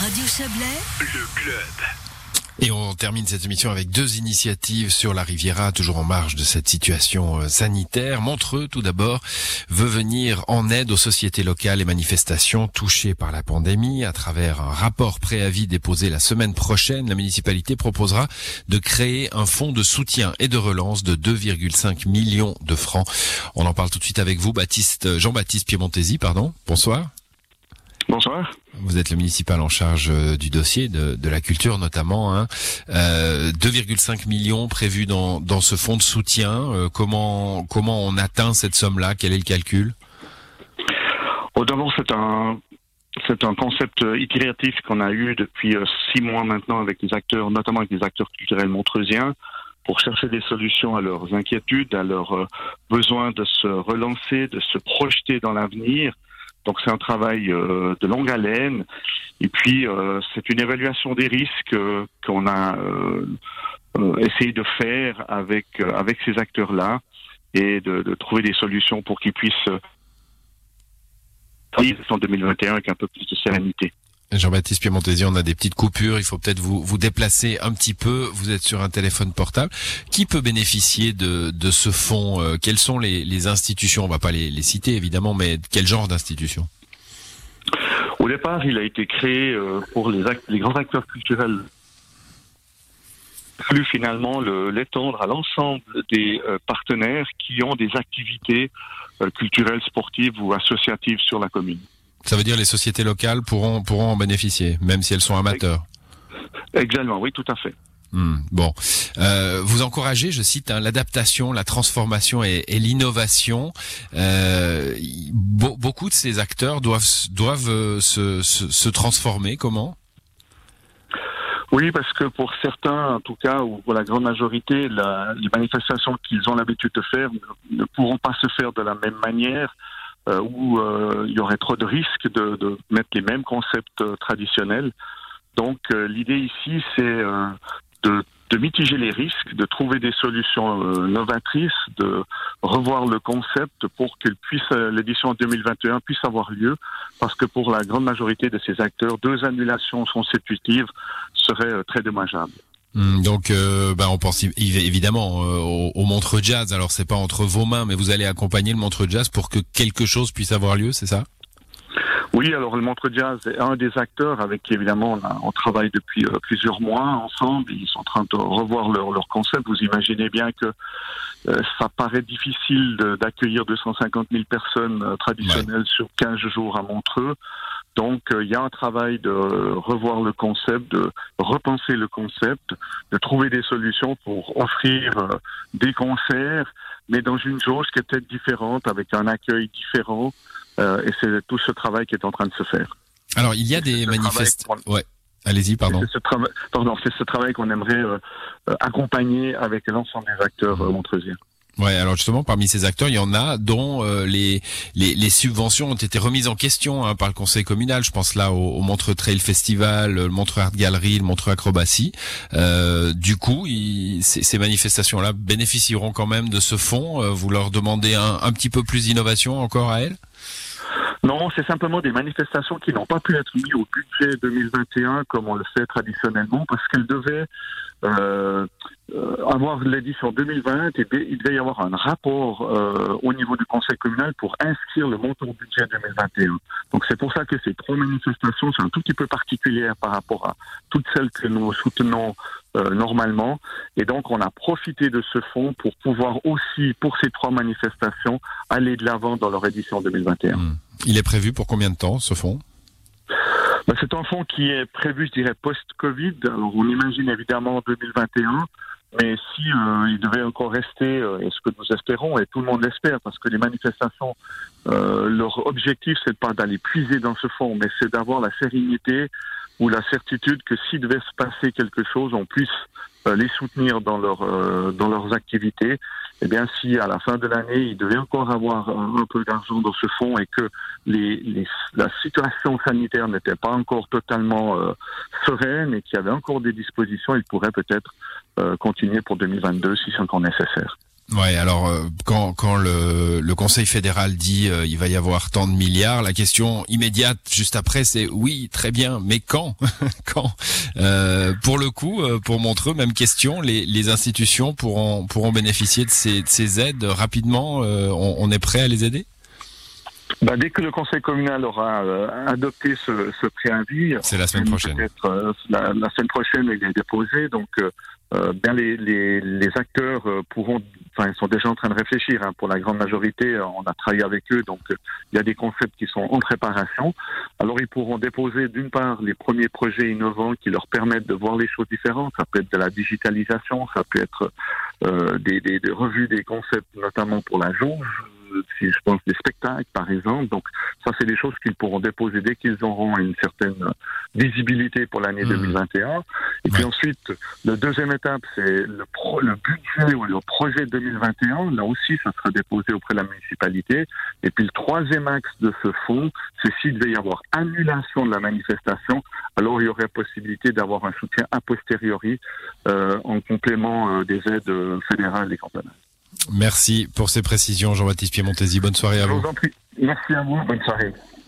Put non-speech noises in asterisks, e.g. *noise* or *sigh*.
Radio Chablais, Le club. Et on termine cette émission avec deux initiatives sur la Riviera, toujours en marge de cette situation euh, sanitaire. Montreux, tout d'abord, veut venir en aide aux sociétés locales et manifestations touchées par la pandémie. À travers un rapport préavis déposé la semaine prochaine, la municipalité proposera de créer un fonds de soutien et de relance de 2,5 millions de francs. On en parle tout de suite avec vous, Baptiste, Jean-Baptiste Piemontesi, pardon. Bonsoir. Bonsoir. Vous êtes le municipal en charge euh, du dossier de, de la culture notamment. Hein. Euh, 2,5 millions prévus dans, dans ce fonds de soutien. Euh, comment comment on atteint cette somme-là? Quel est le calcul? Au d'abord, c'est un c'est un concept euh, itératif qu'on a eu depuis euh, six mois maintenant avec les acteurs, notamment avec les acteurs culturels montreusiens, pour chercher des solutions à leurs inquiétudes, à leurs besoins de se relancer, de se projeter dans l'avenir. Donc c'est un travail euh, de longue haleine. Et puis euh, c'est une évaluation des risques euh, qu'on a essayé de faire avec avec ces acteurs-là et de, de trouver des solutions pour qu'ils puissent travailler en 2021 avec un peu plus de sérénité. Jean-Baptiste Piemontesi, on a des petites coupures. Il faut peut-être vous vous déplacer un petit peu. Vous êtes sur un téléphone portable. Qui peut bénéficier de, ce fonds Euh, Quelles sont les, institutions? On va pas les, les citer évidemment, mais quel genre d'institutions Au départ, il a été créé euh, pour les, grands acteurs culturels. Fallu finalement le- l'étendre à l'ensemble des euh, partenaires qui ont des activités culturelles, sportives ou associatives sur la commune. Ça veut dire les sociétés locales pourront pourront en bénéficier, même si elles sont amateurs. Exactement, oui, tout à fait. Hmm, bon, Euh, vous encouragez, je cite, hein, l'adaptation, la transformation et, et l'innovation. Euh, be- beaucoup de ces acteurs doivent doivent euh, se, se, se transformer. Comment? Oui, parce que pour certains, en tout cas, ou pour la grande majorité, la- les manifestations qu'ils ont l'habitude de faire ne, ne pourront pas se faire de la même manière, où euh, il y aurait trop de risques de, de mettre les mêmes concepts euh, traditionnels. Donc, euh, l'idée ici, c'est euh, de, de mitiger les risques, de trouver des solutions euh, novatrices, de revoir le concept pour que puisse euh, l'édition 2021 puisse avoir lieu, parce que pour la grande majorité de ces acteurs, deux annulations consécutives serait euh, très dommageable. Hmm, Donc, euh, bah, on pense évi- évidemment euh, au, Montreux Jazz. Alors, c'est pas entre vos mains, mais vous allez accompagner le Montreux Jazz pour que quelque chose puisse avoir lieu, c'est ça? Oui, alors le Montre Jazz est un des acteurs avec qui évidemment on, a- on travaille depuis euh, plusieurs mois ensemble. Ils sont en train de revoir leur, leur concept. Vous imaginez bien que euh, ça paraît difficile d'accueillir 250 000 personnes euh, traditionnelles sur 15 jours à Montreux. Donc euh, il y a un travail de revoir le concept, de repenser le concept, de trouver des solutions pour offrir des concerts, mais dans une jauge qui est peut-être différente, avec un accueil différent. Euh, et c'est tout ce travail qui est en train de se faire. Alors, il y a des manifestations. qu'on- Ouais. Allez-y, pardon. C'est ce, c'est ce travail qu'on aimerait euh, euh, accompagner avec l'ensemble des acteurs euh, montreusiens. Ouais, alors justement, parmi ces acteurs, il y en a dont euh, les, les subventions ont été remises en question hein, par le conseil communal. Je pense là au, au Montreux Trail Festival, le Montreux Art Gallery, le Montreux Acrobatie. Euh, du coup, ces manifestations-là bénéficieront quand même de ce fonds. Euh, vous leur demandez un, un petit peu plus d'innovation encore à elles? Non, c'est simplement des manifestations qui n'ont pas pu être mises au budget 2021 comme on le fait traditionnellement parce qu'elles devaient euh, euh, avoir l'édition 2020 et il devait y avoir un rapport euh, au niveau du conseil communal pour inscrire le montant au budget 2021. Donc c'est pour ça que ces trois manifestations sont un tout petit peu particulières par rapport à toutes celles que nous soutenons normalement. Et donc on a profité de ce fonds pour pouvoir aussi, pour ces trois manifestations, aller de l'avant dans leur édition 2021. Il est prévu pour combien de temps ce fonds? Ben, c'est un fonds qui est prévu, je dirais, post-Covid. On imagine évidemment 2021, mais si euh, il devait encore rester, euh, et ce que nous espérons, et tout le monde l'espère, parce que les manifestations, euh, leur objectif, c'est pas d'aller puiser dans ce fonds, mais c'est d'avoir la sérénité ou la certitude que s'il devait se passer quelque chose, on puisse euh, les soutenir dans, leur, dans leurs activités. Eh bien, si à la fin de l'année, il devait encore avoir un, peu d'argent dans ce fonds et que les, les, la situation sanitaire n'était pas encore totalement euh, sereine et qu'il y avait encore des dispositions, il pourrait peut-être euh, continuer pour 2022 si c'est encore nécessaire. Ouais, alors euh, quand, quand le, Conseil fédéral dit euh, il va y avoir tant de milliards, la question immédiate juste après c'est oui très bien, mais quand? *laughs* Quand euh, Pour le coup, pour Montreux, même question, les, les institutions pourront pourront bénéficier de ces, de ces aides rapidement. On, est prêt à les aider? Bah, dès que le Conseil communal aura adopté ce, ce préavis, c'est la semaine prochaine. La, la, semaine prochaine, il est déposé, donc euh, bien les, les, les, acteurs euh, pourront, enfin, ils sont déjà en train de réfléchir. Hein, pour la grande majorité, euh, on a travaillé avec eux, donc il y a des concepts qui sont en préparation. Alors, ils pourront déposer d'une part les premiers projets innovants qui leur permettent de voir les choses différentes. Ça peut être de la digitalisation, ça peut être euh, des, des, des revues des concepts, notamment pour la jauge si je pense des spectacles par exemple. Donc ça c'est des choses qu'ils pourront déposer dès qu'ils auront une certaine visibilité pour l'année 2021. Mmh. Et puis ensuite, la deuxième étape c'est le, le budget ou le projet 2021. Là aussi ça sera déposé auprès de la municipalité. Et puis le troisième axe de ce fonds, c'est s'il devait y avoir annulation de la manifestation, alors il y aurait possibilité d'avoir un soutien a posteriori euh, en complément euh, des aides fédérales et cantonales. Merci pour ces précisions, Jean-Baptiste Piemontesi. Bonne soirée à vous. Merci à vous. Bonne soirée.